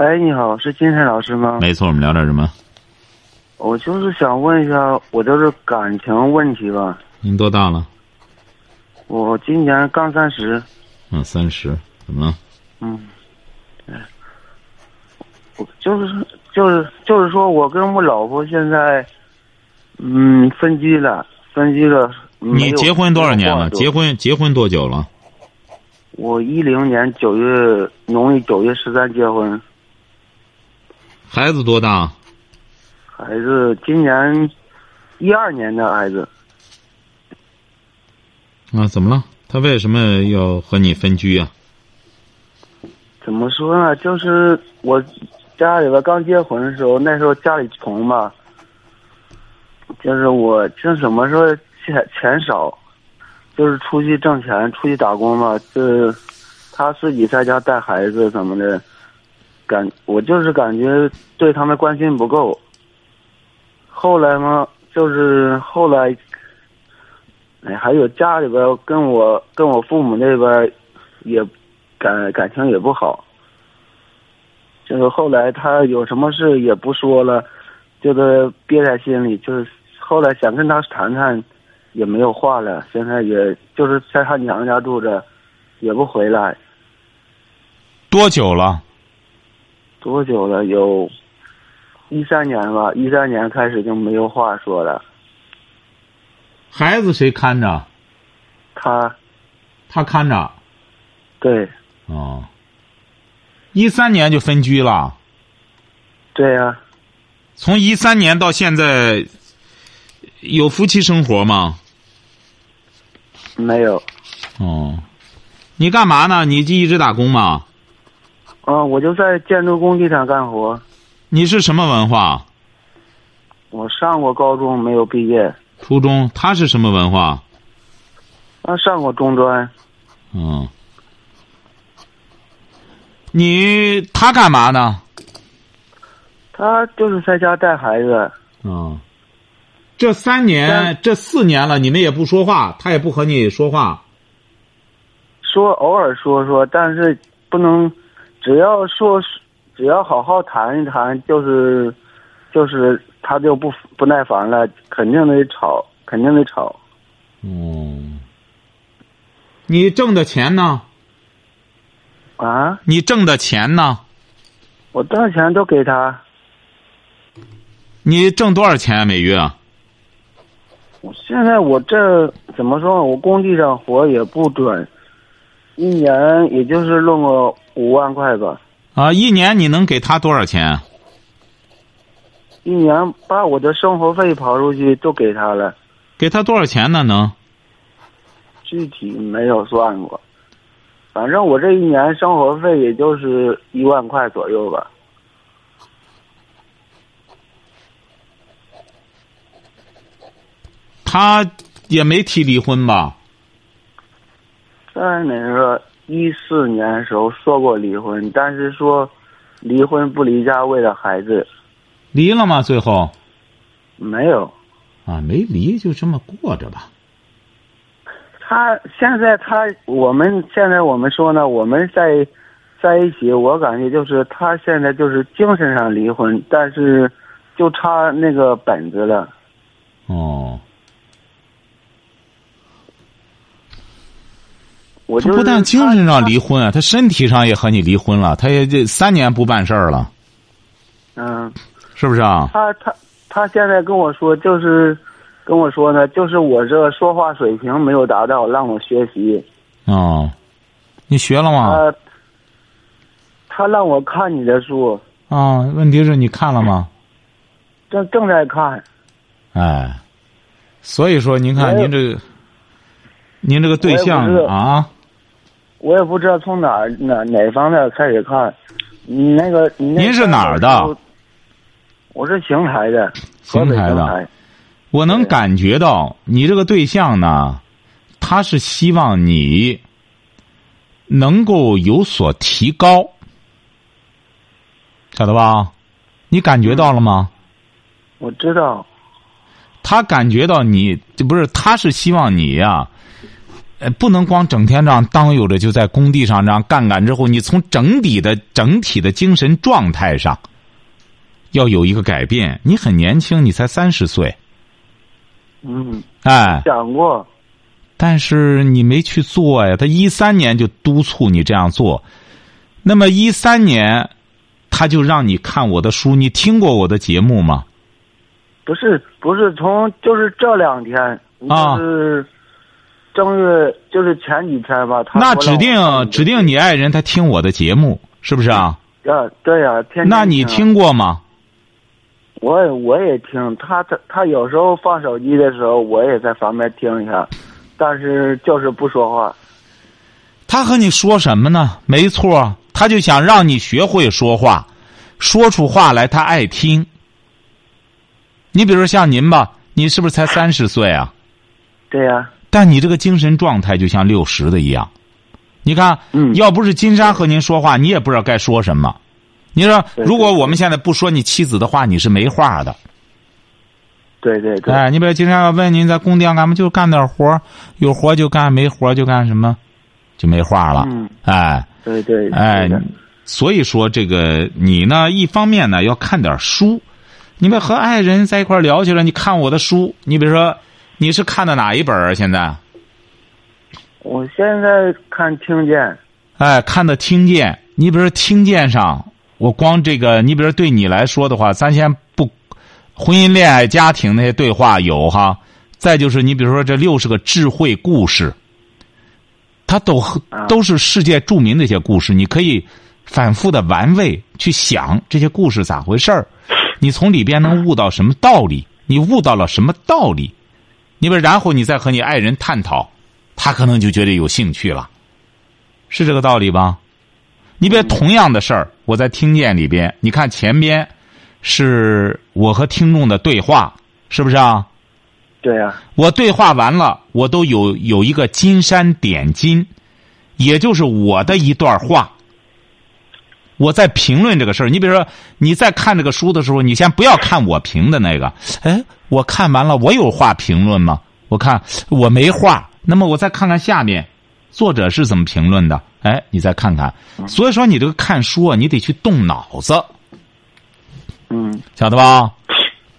哎，你好，是金山老师吗？没错，我们聊点什么？我就是想问一下，我就是感情问题吧。您多大了？我今年刚三十。嗯，三十，怎么了？嗯，哎，我就是就是就是说，我跟我老婆现在，嗯，分居了，分居了。你结婚多少年了？结婚结婚多久了？我一零年九月农历九月十三结婚。孩子多大？孩子今年一二年的孩子。啊，怎么了？他为什么要和你分居啊？怎么说呢？就是我家里边刚结婚的时候，那时候家里穷嘛，就是我就什么时候钱钱少，就是出去挣钱，出去打工嘛，就是他自己在家带孩子什么的。感我就是感觉对他们关心不够。后来嘛，就是后来，哎，还有家里边跟我跟我父母那边也感感情也不好。就是后来他有什么事也不说了，就是憋在心里。就是后来想跟他谈谈，也没有话了。现在也就是在他娘家住着，也不回来。多久了？多久了？有，一三年吧。一三年开始就没有话说了。孩子谁看着？他。他看着。对。哦。一三年就分居了。对呀。从一三年到现在，有夫妻生活吗？没有。哦。你干嘛呢？你就一直打工吗？啊，我就在建筑工地上干活。你是什么文化？我上过高中，没有毕业。初中，他是什么文化？他上过中专。嗯。你他干嘛呢？他就是在家带孩子。嗯。这三年，这四年了，你们也不说话，他也不和你说话。说偶尔说说，但是不能。只要说，只要好好谈一谈，就是，就是他就不不耐烦了，肯定得吵，肯定得吵。哦，你挣的钱呢？啊？你挣的钱呢？我挣的钱都给他。你挣多少钱每月？我现在我这怎么说？我工地上活也不准，一年也就是弄个。五万块吧。啊，一年你能给他多少钱？一年把我的生活费刨出去都给他了。给他多少钱呢？能？具体没有算过，反正我这一年生活费也就是一万块左右吧。他也没提离婚吧？在那个。一四年时候说过离婚，但是说离婚不离家，为了孩子。离了吗？最后没有啊，没离，就这么过着吧。他现在他我们现在我们说呢，我们在在一起，我感觉就是他现在就是精神上离婚，但是就差那个本子了。哦。他不但精神上离婚啊，他身体上也和你离婚了。他也这三年不办事儿了。嗯，是不是啊？他他他现在跟我说，就是跟我说呢，就是我这说话水平没有达到，让我学习。哦，你学了吗？他他让我看你的书。啊，问题是你看了吗？正正在看。哎，所以说，您看您这个，您这个对象啊。我也不知道从哪哪哪方面开始看，你那个您是哪儿的？我是邢台的，邢台的。我能感觉到你这个对象呢，他是希望你能够有所提高，晓得吧？你感觉到了吗？我知道，他感觉到你这不是，他是希望你呀、呃，不能光整天这样当悠着，就在工地上这样干干之后，你从整体的整体的精神状态上要有一个改变。你很年轻，你才三十岁，嗯，哎，想过，但是你没去做呀。他一三年就督促你这样做，那么一三年他就让你看我的书，你听过我的节目吗？不是不是从就是这两天，啊就是正月就是前几天吧，他那指定指定你爱人他听我的节目，是不是啊？啊，对呀、天天那你听过吗？我也我也听他他他有时候放手机的时候，我也在旁边听一下，但是就是不说话。他和你说什么呢？没错，他就想让你学会说话，说出话来，他爱听。你比如说像您吧，你是不是才三十岁啊？对呀、但你这个精神状态就像六十的一样。你看，嗯要不是金山和您说话，你也不知道该说什么。你说，如果我们现在不说你妻子的话，你是没话的。对对对，哎，你比如金山要问您在工地上干嘛，就干点活儿有活儿就干，没活儿就干什么，就没话了。嗯，哎对对，哎所以说这个你呢，一方面呢要看点书，你们和爱人在一块聊起来，你看我的书，你比如说你是看的哪一本儿啊？现在？我现在看听见，哎，看的听见，你比如说听见上，我光这个，你比如说对你来说的话，咱先不，婚姻、恋爱、家庭那些对话有哈，再就是你比如说这六十个智慧故事，它都啊都是世界著名的一些故事，你可以反复的玩味去想这些故事咋回事儿，你从里边能悟到什么道理？你悟到了什么道理？你们然后你再和你爱人探讨，他可能就觉得有兴趣了。是这个道理吧？你别同样的事儿，我在听见里边，你看前边是我和听众的对话，是不是啊？对呀、我对话完了，我都有有一个金山点金，也就是我的一段话。我在评论这个事儿，你比如说你在看这个书的时候，你先不要看我评的那个，哎，我看完了，我有话评论吗？我看我没话，那么我再看看下面，作者是怎么评论的？哎，你再看看。所以说，你这个看书啊，你得去动脑子，嗯，晓得吧？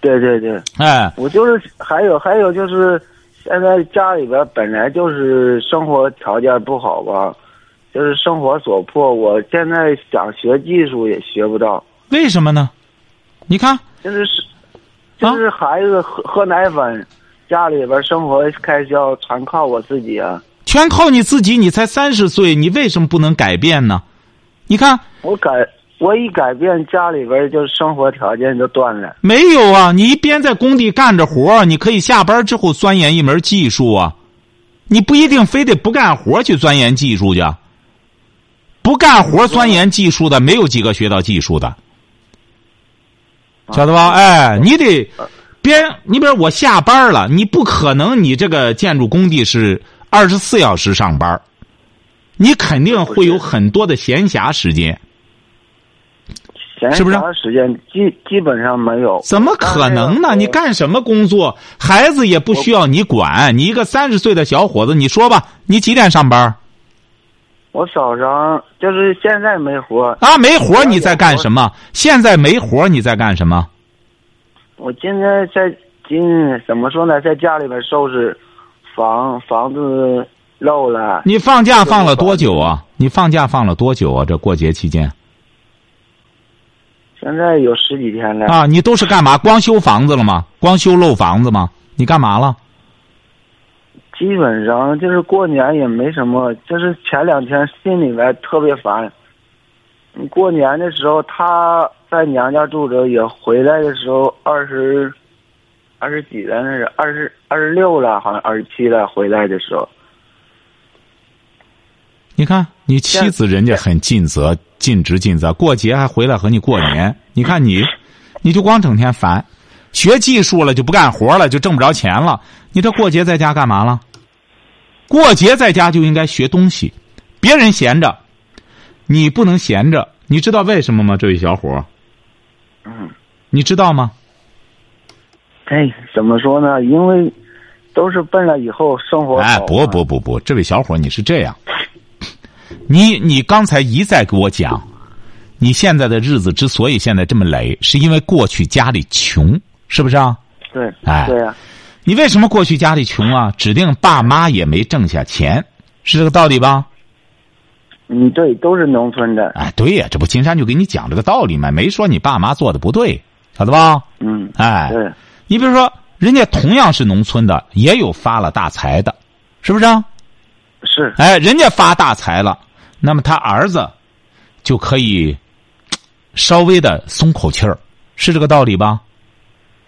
对对对，哎，我就是还有还有就是，现在家里边本来就是生活条件不好吧，就是生活所迫，我现在想学技术也学不到，为什么呢？你看，就是是就是孩子喝喝奶粉，家里边生活开销全靠我自己啊。全靠你自己，你才三十岁，你为什么不能改变呢？你看，我改我一改变，家里边就生活条件就断了。没有啊！你一边在工地干着活你可以下班之后钻研一门技术啊。你不一定非得不干活去钻研技术去。不干活钻研技术的，没有几个学到技术的，晓得吧？哎，你得别，你比如我下班了，你不可能，你这个建筑工地是二十四小时上班你肯定会有很多的闲暇时间。闲是不是暇时间基基本上没有。怎么可能呢？你干什么工作？孩子也不需要你管。你一个三十岁的小伙子，你说吧，你几点上班我早上就是现在没活，啊？没活你在干什么？现在没活你在干什么？我今天在今怎么说呢，在家里边收拾房房子漏了，你放假放了多久啊？你放假放了多久啊？这过节期间现在有十几天了。啊？你都是干嘛？光修房子了吗？光修漏房子吗？你干嘛了？基本上就是过年也没什么，就是前两天心里边特别烦。过年的时候，他在娘家住着，也回来的时候二十，二十几了，那是二十二十六了，好像二十七了。回来的时候，你看，你妻子人家很尽责、尽职尽责，过节还回来和你过年。你看你，你就光整天烦，学技术了就不干活了，就挣不着钱了。你这过节在家干嘛了？过节在家就应该学东西，别人闲着，你不能闲着。你知道为什么吗？这位小伙，嗯，你知道吗？哎，怎么说呢？因为都是奔了以后生活好哎，不不不不，这位小伙，你是这样，你你刚才一再给我讲，你现在的日子之所以现在这么累，是因为过去家里穷，是不是啊？对，哎对呀、你为什么过去家里穷啊？指定爸妈也没挣下钱，是这个道理吧？嗯，对，都是农村的，哎，对呀、这不金山就给你讲这个道理嘛，没说你爸妈做的不对，晓得吧？嗯，哎，对，你比如说，人家同样是农村的，也有发了大财的，是不是啊？是，哎，人家发大财了，那么他儿子就可以稍微的松口气儿，是这个道理吧？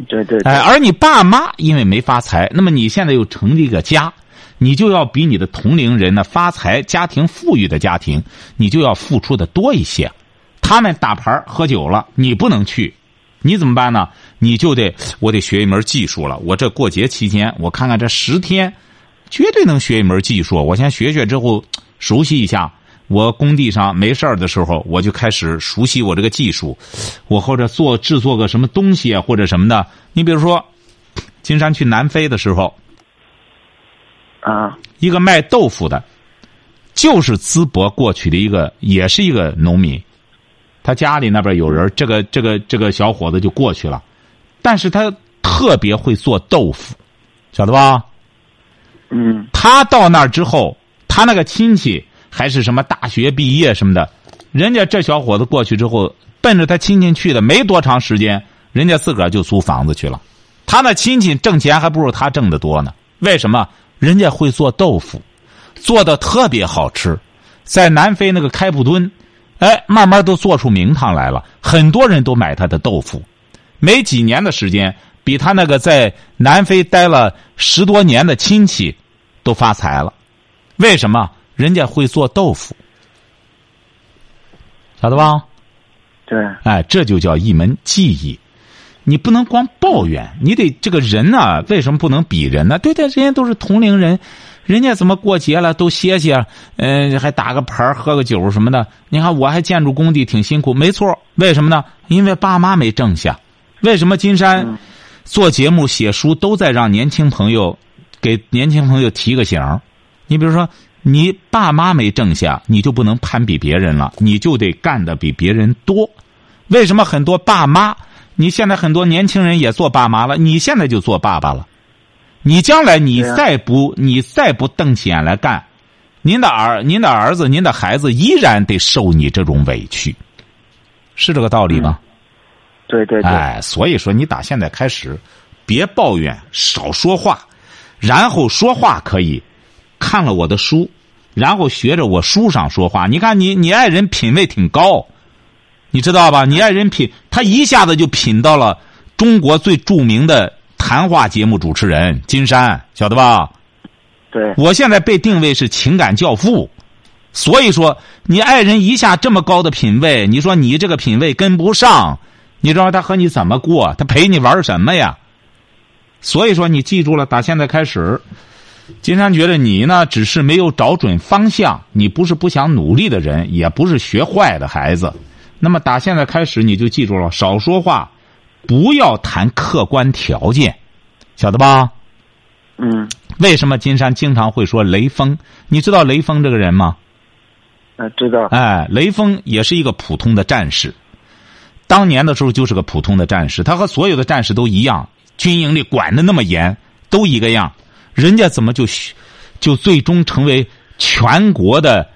对对，哎，而你爸妈因为没发财，那么你现在又成立一个家，你就要比你的同龄人呢发财、家庭富裕的家庭，你就要付出的多一些。他们打牌喝酒了，你不能去，你怎么办呢？你就得我得学一门技术了。我这过节期间，我看看这十天，绝对能学一门技术。我先学学之后，熟悉一下。我工地上没事儿的时候，我就开始熟悉我这个技术。我或者做制作个什么东西啊，或者什么的。你比如说，金山去南非的时候，啊，一个卖豆腐的，就是淄博过去的一个，也是一个农民。他家里那边有人，这个这个这个小伙子就过去了，但是他特别会做豆腐，晓得吧？嗯，他到那儿之后，他那个亲戚还是什么大学毕业什么的，人家这小伙子过去之后，奔着他亲戚去的，没多长时间，人家自个儿就租房子去了。他那亲戚挣钱还不如他挣的多呢。为什么？人家会做豆腐，做的特别好吃，在南非那个开普敦，哎，慢慢都做出名堂来了，很多人都买他的豆腐。没几年的时间，比他那个在南非待了十多年的亲戚都发财了。为什么？人家会做豆腐，晓得吧？对，哎，这就叫一门技艺。你不能光抱怨，你得这个人呢、为什么不能比人呢？对对，人家都是同龄人，人家怎么过节了都歇歇，嗯、还打个牌儿喝个酒什么的。你看我还建筑工地挺辛苦，没错。为什么呢？因为爸妈没挣下。为什么金山做节目、写书都在让年轻朋友给年轻朋友提个醒？你比如说，你爸妈没挣下，你就不能攀比别人了，你就得干的比别人多。为什么很多爸妈？你现在很多年轻人也做爸妈了，你现在就做爸爸了。你将来你再不你再不瞪起眼来干，您的儿您的儿子您的孩子依然得受你这种委屈，是这个道理吗？对对对，哎，所以说你打现在开始，别抱怨，少说话，然后说话可以看了我的书，然后学着我书上说话。你看你你爱人品味挺高，你知道吧？你爱人品，他一下子就品到了中国最著名的谈话节目主持人金山，晓得吧？对，我现在被定位是情感教父，所以说你爱人一下这么高的品位，你说你这个品位跟不上，你知道他和你怎么过？他陪你玩什么呀？所以说你记住了，打现在开始，金山觉得你呢只是没有找准方向，你不是不想努力的人，也不是学坏的孩子。那么打现在开始，你就记住了，少说话，不要谈客观条件，晓得吧？嗯，为什么金山经常会说雷锋？你知道雷锋这个人吗？啊，知道，哎，雷锋也是一个普通的战士，当年的时候就是个普通的战士，他和所有的战士都一样，军营里管的那么严，都一个样，人家怎么就就最终成为全国的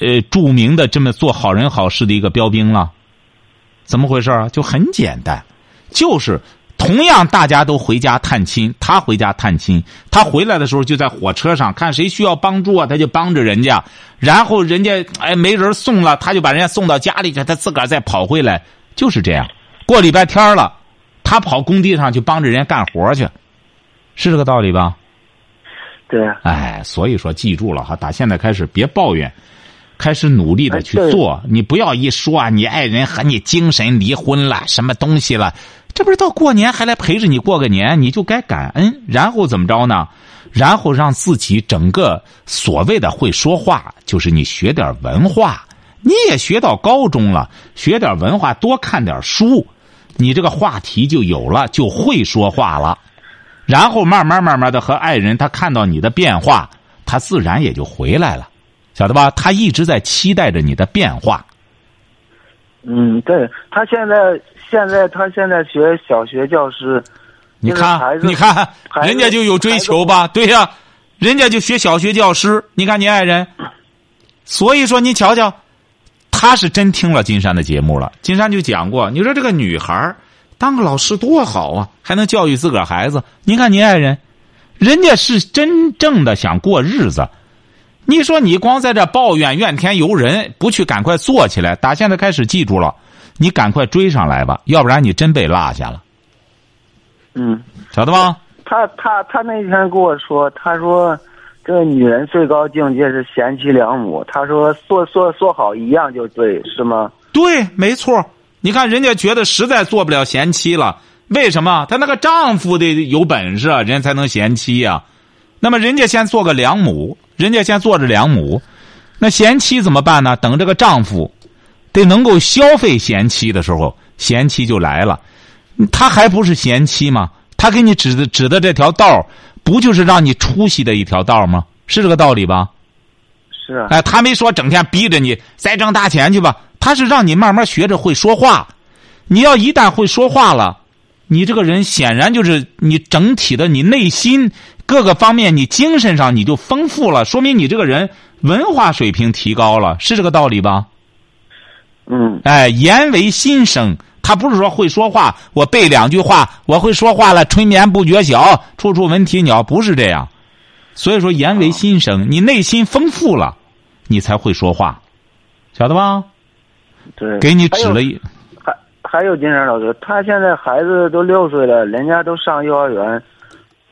呃著名的这么做好人好事的一个标兵了？怎么回事啊？就很简单，就是。同样，大家都回家探亲，他回家探亲，他回来的时候就在火车上看谁需要帮助啊，他就帮着人家，然后人家哎没人送了，他就把人家送到家里去，他自个儿再跑回来，就是这样。过礼拜天了，他跑工地上去帮着人家干活去，是这个道理吧？对，哎，所以说记住了哈，打现在开始别抱怨，开始努力的去做。你不要一说啊你爱人和你精神离婚了，什么东西了，这不是到过年还来陪着你过个年，你就该感恩，然后怎么着呢？然后让自己整个所谓的会说话，就是你学点文化，你也学到高中了，学点文化，多看点书，你这个话题就有了，就会说话了。然后慢慢慢慢的和爱人，他看到你的变化，他自然也就回来了，晓得吧？他一直在期待着你的变化。嗯，对他现在现在他现在学小学教师，你看，你看，人家就有追求吧？对呀，人家就学小学教师。你看你爱人，所以说你瞧瞧，他是真听了金山的节目了。金山就讲过，你说这个女孩当个老师多好啊，还能教育自个儿孩子。您看您爱人，人家是真正的想过日子。你说你光在这抱怨怨天尤人，不去赶快做起来。打现在开始记住了，你赶快追上来吧，要不然你真被落下了。嗯，晓得吧？他他他那天跟我说，他说这个女人最高境界是贤妻良母。他说做做做好一样就对，是吗？对，没错。你看人家觉得实在做不了贤妻了，为什么？她那个丈夫得有本事，啊人家才能贤妻呀。那么人家先做个良母，人家先做着良母，那贤妻怎么办呢？等这个丈夫得能够消费贤妻的时候，贤妻就来了。他还不是贤妻吗？他给你指的指的这条道不就是让你出息的一条道吗？是这个道理吧？是啊。哎，他没说整天逼着你再挣大钱去吧，他是让你慢慢学着会说话。你要一旦会说话了，你这个人显然就是你整体的你内心各个方面，你精神上你就丰富了，说明你这个人文化水平提高了，是这个道理吧？嗯。哎，言为心声。他不是说会说话，我背两句话，我会说话了，春眠不觉晓，处处闻啼鸟，不是这样。所以说，言为心声，你内心丰富了，你才会说话，晓得吧？对。给你指了一。还还有金山老师，他现在孩子都六岁了，人家都上幼儿园，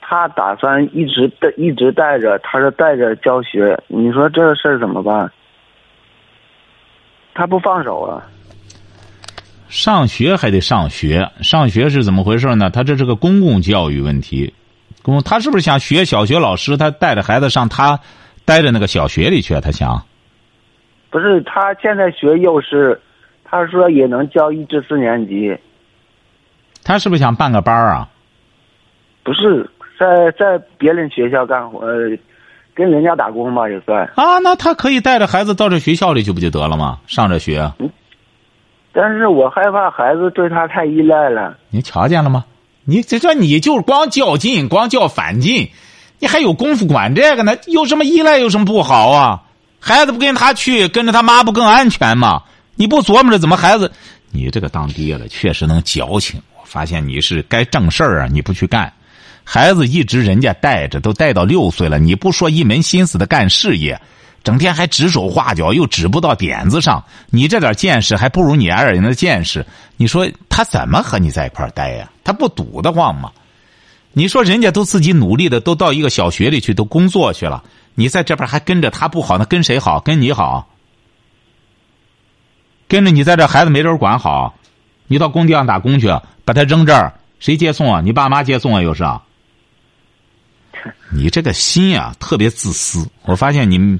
他打算一直带一直带着，他说带着教学，你说这个事儿怎么办？他不放手啊。上学还得上学，上学是怎么回事呢？他这是个公共教育问题，公他是不是想学小学老师？他带着孩子上他待着那个小学里去？他想？不是，他现在学幼师，他说也能教一至四年级。他是不是想办个班啊？不是，在在别人学校干活，跟人家打工吧，也算。啊，那他可以带着孩子到这学校里去，不就得了吗？上着学。嗯。但是我害怕孩子对他太依赖了。你瞧见了吗？你这这你就是光较劲，光较反劲，你还有功夫管这个呢？有什么依赖？有什么不好啊？孩子不跟他去，跟着他妈不更安全吗？你不琢磨着怎么孩子？你这个当爹的确实能矫情。我发现你是该正事儿啊，你不去干。孩子一直人家带着，都带到六岁了，你不说一门心思的干事业。整天还指手画脚，又指不到点子上。你这点见识还不如你爱人的见识。你说他怎么和你在一块儿待呀？他不堵得慌吗？你说人家都自己努力的，都到一个小学里去，都工作去了。你在这边还跟着他不好，那跟谁好？跟你好？跟着你在这孩子没人管好？你到工地上打工去，把他扔这儿，谁接送啊？你爸妈接送啊？又是？你这个心啊，特别自私。我发现你。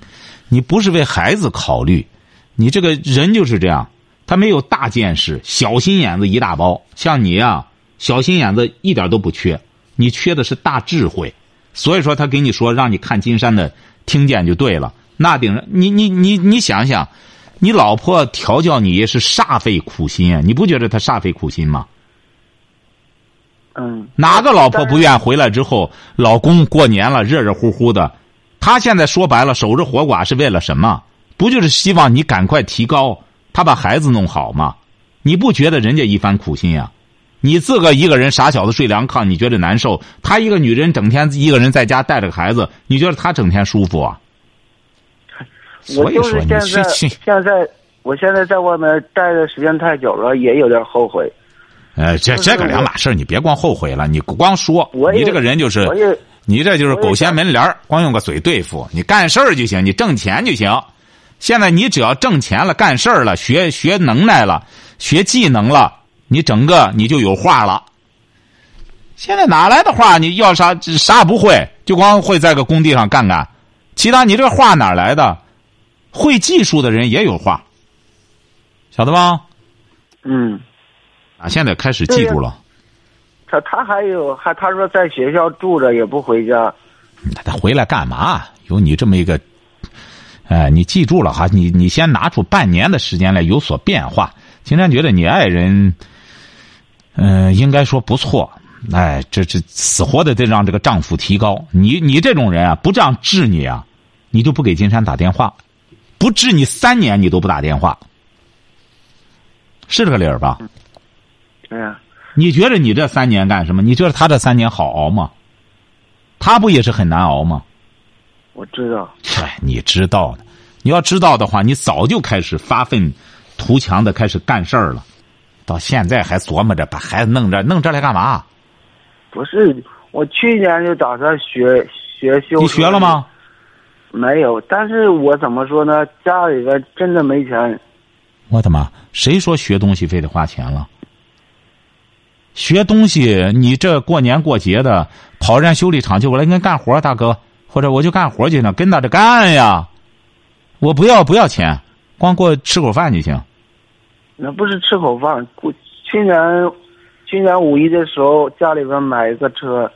你不是为孩子考虑，你这个人就是这样，他没有大见识，小心眼子一大包。像你呀，小心眼子一点都不缺，你缺的是大智慧。所以说，他给你说让你看金山的，听见就对了。那顶上，你你你你想想，你老婆调教你也是煞费苦心啊！你不觉得他煞费苦心吗？嗯。哪个老婆不愿回来之后，老公过年了热热乎乎的？他现在说白了，守着活寡是为了什么？不就是希望你赶快提高，他把孩子弄好吗？你不觉得人家一番苦心呀？你自个一个人傻小子睡凉炕，你觉得难受？他一个女人整天一个人在家带着个孩子，你觉得他整天舒服啊？我就是现在，现在，我现在在外面待的时间太久了，也有点后悔。呃，这这个两码事你别光后悔了，你光说，你这个人就是。你这就是狗掀门帘光用个嘴对付，你干事儿就行，你挣钱就行。现在你只要挣钱了、干事儿了、学学能耐了、学技能了，你整个你就有话了。现在哪来的话？你要啥啥也不会，就光会在个工地上干干，其他你这话哪来的？会技术的人也有话，晓得吧？嗯，啊，现在开始记住了。他他还有还他说在学校住着也不回家，那他回来干嘛？有你这么一个，哎，你记住了哈，你你先拿出半年的时间来有所变化。金山觉得你爱人，嗯、应该说不错。哎，这这死活的得让这个丈夫提高。你你这种人啊，不这样治你啊，你就不给金山打电话，不治你三年你都不打电话，是这个理儿吧？对呀，你觉得你这三年干什么？你觉得他这三年好熬吗？他不也是很难熬吗？我知道，嗨，你知道的，你要知道的话，你早就开始发愤图强的开始干事儿了，到现在还琢磨着把孩子弄这弄这来干嘛？不是我去年就打算学学修，你学了？吗？没有，但是我怎么说呢？家里边真的没钱，我的妈！谁说学东西非得花钱了？学东西，你这过年过节的跑人家修理厂去，我来跟干活，大哥，或者我就干活去呢，跟到这干呀。我不要不要钱，光给我吃口饭就行。那不是吃口饭。过去年去年五一的时候，家里边买一个车，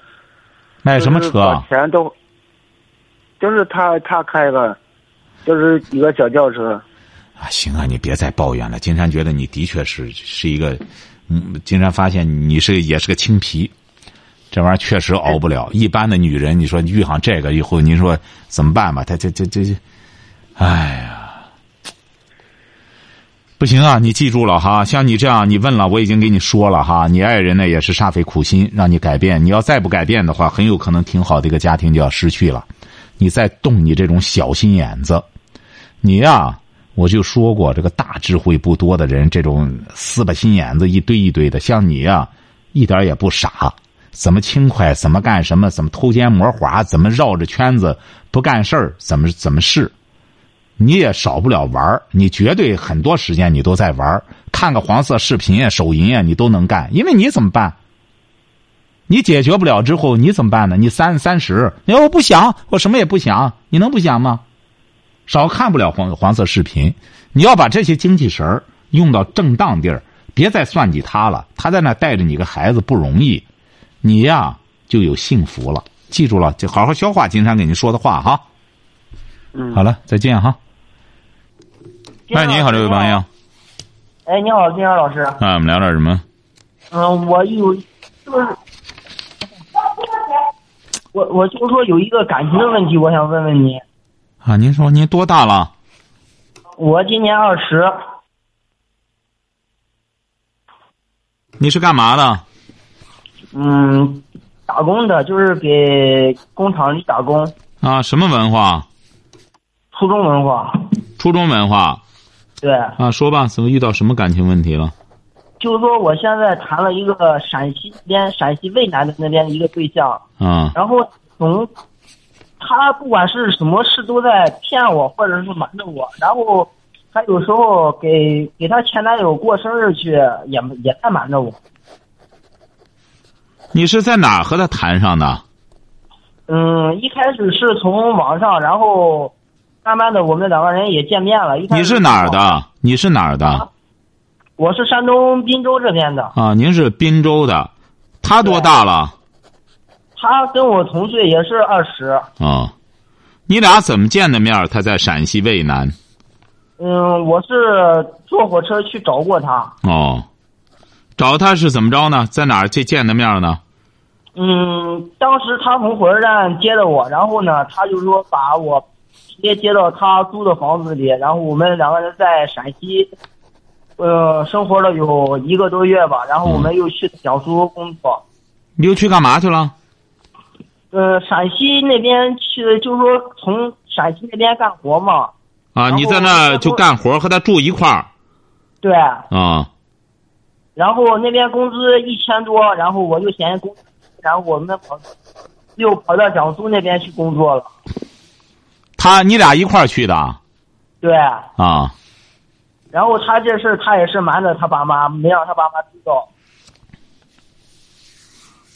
买什么车啊？钱都，就是他他开的，就是一个小轿车。啊，行啊，你别再抱怨了。金山觉得你的确是是一个，嗯，金山发现你是也是个青皮，这玩意儿确实熬不了。一般的女人，你说遇上这个以后，您说怎么办吧？她这这这这，哎呀，不行啊！你记住了哈，像你这样，你问了，我已经给你说了哈。你爱人呢也是煞费苦心让你改变，你要再不改变的话，很有可能挺好的一个家庭就要失去了。你再动你这种小心眼子，你呀、我就说过，这个大智慧不多的人，这种死把心眼子一堆一堆的，像你呀、一点也不傻，怎么轻快，怎么干什么，怎么偷奸摸滑，怎么绕着圈子不干事儿，怎么怎么是，你也少不了玩儿你绝对很多时间你都在玩儿看个黄色视频呀、手淫呀，你都能干，因为你怎么办？你解决不了之后，你怎么办呢？你三三十，你说我不想，我什么也不想，你能不想吗？少看不了黄黄色视频，你要把这些精气神儿用到正当地儿，别再算计他了。他在那带着你个孩子不容易，你呀就有幸福了。记住了，就好好消化金山给您说的话哈。嗯，好了，再见哈。哎，你好，这位朋友，哎，你好，金阳老师。啊，我们聊点什么？嗯，我有就是我我就说有一个感情的问题，我想问问你。啊，您说您多大了？我今年二十，你是干嘛的？嗯，打工的，就是给工厂里打工，啊，什么文化？初中文化。初中文化对，啊，说吧，怎么遇到什么感情问题了？就是说我现在谈了一个陕西那边陕西渭南的那边的一个对象，啊然后从他不管是什么事都在骗我，或者是瞒着我，然后他有时候给给他前男友过生日去，也也在瞒着我。你是在哪儿和他谈上的？嗯，一开始是从网上，然后慢慢的我们两个人也见面了。一你是哪儿？的？你是哪儿的？我是山东滨州这边的，啊，您是滨州的，他多大了？他跟我同岁，也是二十。啊，你俩怎么见的面？他在陕西渭南。嗯，我是坐火车去找过他。哦，找他是怎么着呢？在哪儿去见的面呢？嗯，当时他从火车站接的我，然后呢，他就说把我直接接到他租的房子里，然后我们两个人在陕西，呃，生活了有一个多月吧，然后我们又去江苏工作。你又去干嘛去了？呃，陕西那边去，就是说从陕西那边干活嘛。啊，你在那就干活，和他住一块儿对，啊？然后那边工资一千多，然后我就嫌工，然后我们跑，又跑到江苏那边去工作了。他你俩一块儿去的？对，啊，然后他这事儿他也是瞒着他爸妈，没让他爸妈知道。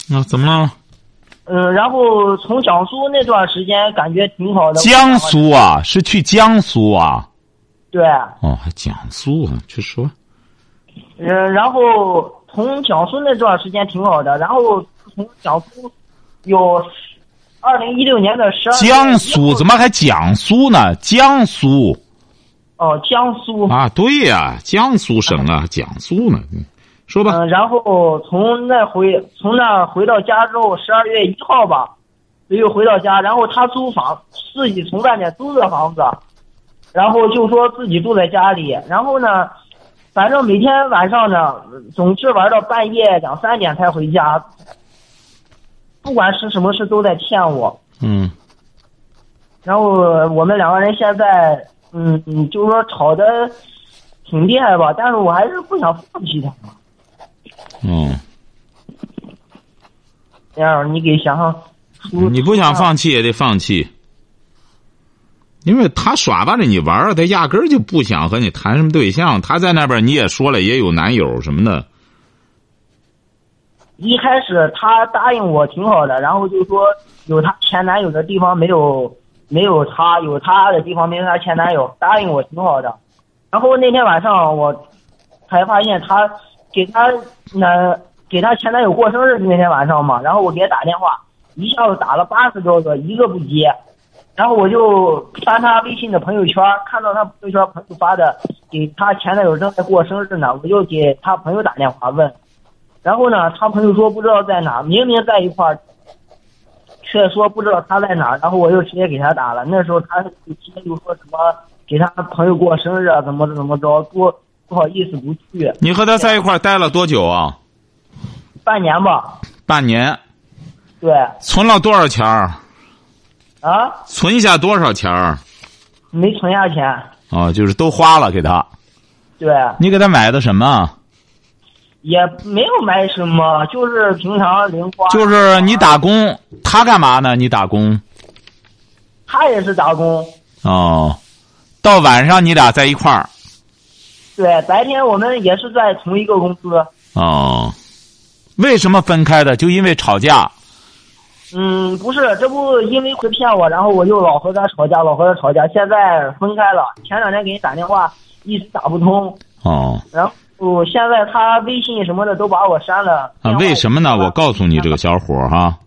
那、怎么了？嗯，然后从江苏那段时间感觉挺好的。江苏啊，是去江苏啊？对，哦，还江苏啊？去说。嗯，然后从江苏那段时间挺好的，然后从江苏有二零一六年的十二江苏怎么还江苏呢？江苏哦，江苏啊，对呀、江苏省啊，江苏呢？嗯说吧。嗯，然后从那回从那回到家之后，十二月一号吧，又回到家，然后他租房，自己从外面租的房子，然后就说自己住在家里，然后呢，反正每天晚上呢，总是玩到半夜两三点才回家，不管是什么事都在骗我，嗯然后我们两个人现在，嗯嗯，就是说吵的挺厉害吧，但是我还是不想放弃他。嗯，这样你给想想，你不想放弃也得放弃，因为他耍巴着你玩儿，他压根儿就不想和你谈什么对象。他在那边你也说了，也有男友什么的。一开始她答应我挺好的，然后就说有她前男友的地方没有没有他，有他的地方没有她前男友，答应我挺好的。然后那天晚上我才发现她给她那给她前男友过生日那天晚上嘛，然后我给她打电话，一下子打了八十多个，一个不接。然后我就翻他微信的朋友圈，看到他朋友圈朋友发的给他前男友正在过生日呢，我就给他朋友打电话问。然后呢，他朋友说不知道在哪，明明在一块儿，却说不知道他在哪儿。然后我又直接给他打了。那时候他就直接就说什么给他朋友过生日啊，怎么怎么着，不不好意思不去。你和他在一块儿待了多久啊？半年吧，半年，对存了多少钱儿？啊，存下多少钱儿？没存下钱，哦，就是都花了给他。对，你给他买的什么？也没有买什么，就是平常零花。就是你打工，他干嘛呢？你打工他也是打工，哦，到晚上你俩在一块儿对，白天我们也是在同一个公司。哦。为什么分开的？就因为吵架。嗯，不是，这不因为会骗我，然后我就老和他吵架，老和他吵架，现在分开了。前两天给你打电话，一直打不通，哦然后现在他微信什么的都把我删了。啊，为什么呢？我告诉你，这个小伙儿哈，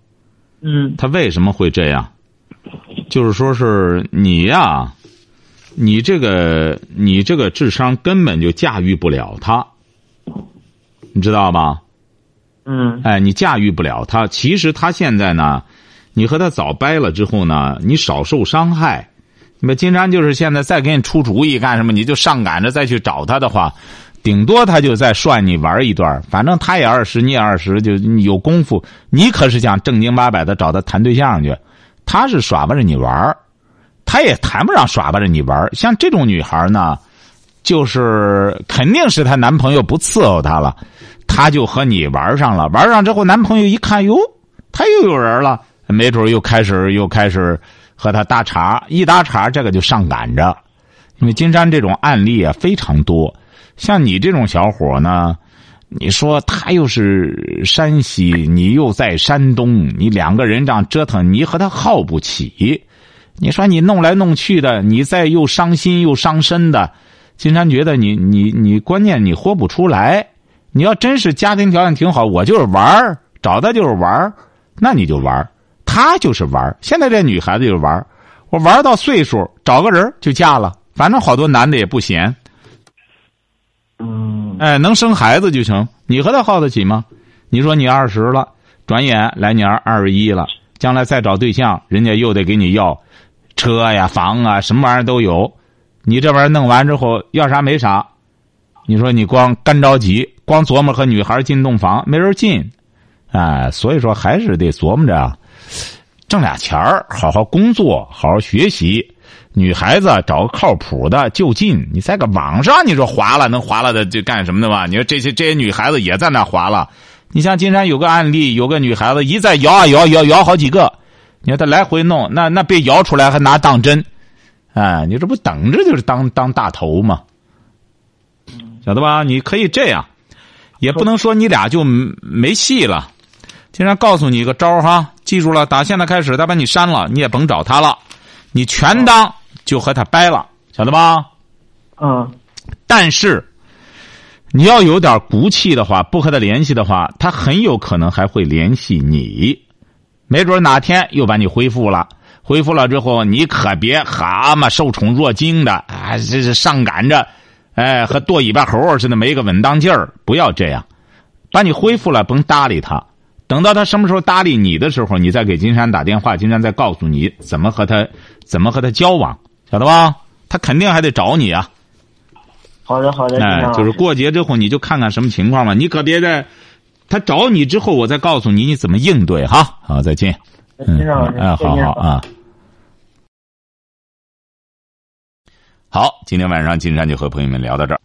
嗯他为什么会这样？就是说是你呀，你这个你这个智商根本就驾驭不了他，你知道吧？嗯哎，你驾驭不了他。其实他现在呢，你和他早掰了之后呢，你少受伤害。你们金山就是现在再给你出主意干什么，你就上赶着再去找他的话，顶多他就再涮你玩一段。反正他也二十，你也二十，就有功夫。你可是想正经八百的找他谈对象去，他是耍巴着你玩儿他也谈不上耍巴着你玩像这种女孩呢，就是肯定是她男朋友不伺候她了。她就和你玩上了，玩上之后，男朋友一看，哟，他又有人了，没准又开始又开始和他搭茬，一搭茬，这个就上赶着。因为金山这种案例啊非常多，像你这种小伙呢，你说他又是山西，你又在山东，你两个人这样折腾，你和他耗不起。你说你弄来弄去的，你再又伤心又伤身的，金山觉得你你你关键你活不出来。你要真是家庭条件挺好，我就是玩儿，找他就是玩儿，那你就玩儿，他就是玩儿。现在这女孩子就是玩儿，我玩到岁数，找个人就嫁了，反正好多男的也不闲，嗯哎，能生孩子就成。你和他耗得起吗？你说你二十了，转眼来年二十一了，将来再找对象，人家又得给你要车呀、房啊，什么玩意儿都有。你这玩意儿弄完之后要啥没啥，你说你光干着急，光琢磨和女孩进洞房，没人进，哎，所以说还是得琢磨着挣俩钱儿，好好工作，好好学习。女孩子找个靠谱的就近，你在个网上你说划了能划了的就干什么的吧？你说这些这些女孩子也在那划了。你像金山有个案例，有个女孩子一再摇啊摇摇摇好几个，你看她来回弄，那那被摇出来还拿当真，哎，你这不等着就是当当大头吗？晓得吧？你可以这样，也不能说你俩就没戏了。金山告诉你一个招哈，记住了，打现在开始，他把你删了，你也甭找他了，你全当就和他掰了，晓得吧？嗯但是，你要有点骨气的话，不和他联系的话，他很有可能还会联系你，没准哪天又把你恢复了。恢复了之后，你可别蛤蟆受宠若惊的啊，这是上赶着，哎，和剁尾巴猴似的，没个稳当劲儿。不要这样，把你恢复了，甭搭理他。等到他什么时候搭理你的时候，你再给金山打电话，金山再告诉你怎么和他怎么和他交往，晓得吧？他肯定还得找你啊。好的好的，哎就是过节之后你就看看什么情况吧，你可别在他找你之后，我再告诉你你怎么应对哈。好，再见。嗯，哎，好好啊。好，今天晚上金山就和朋友们聊到这儿。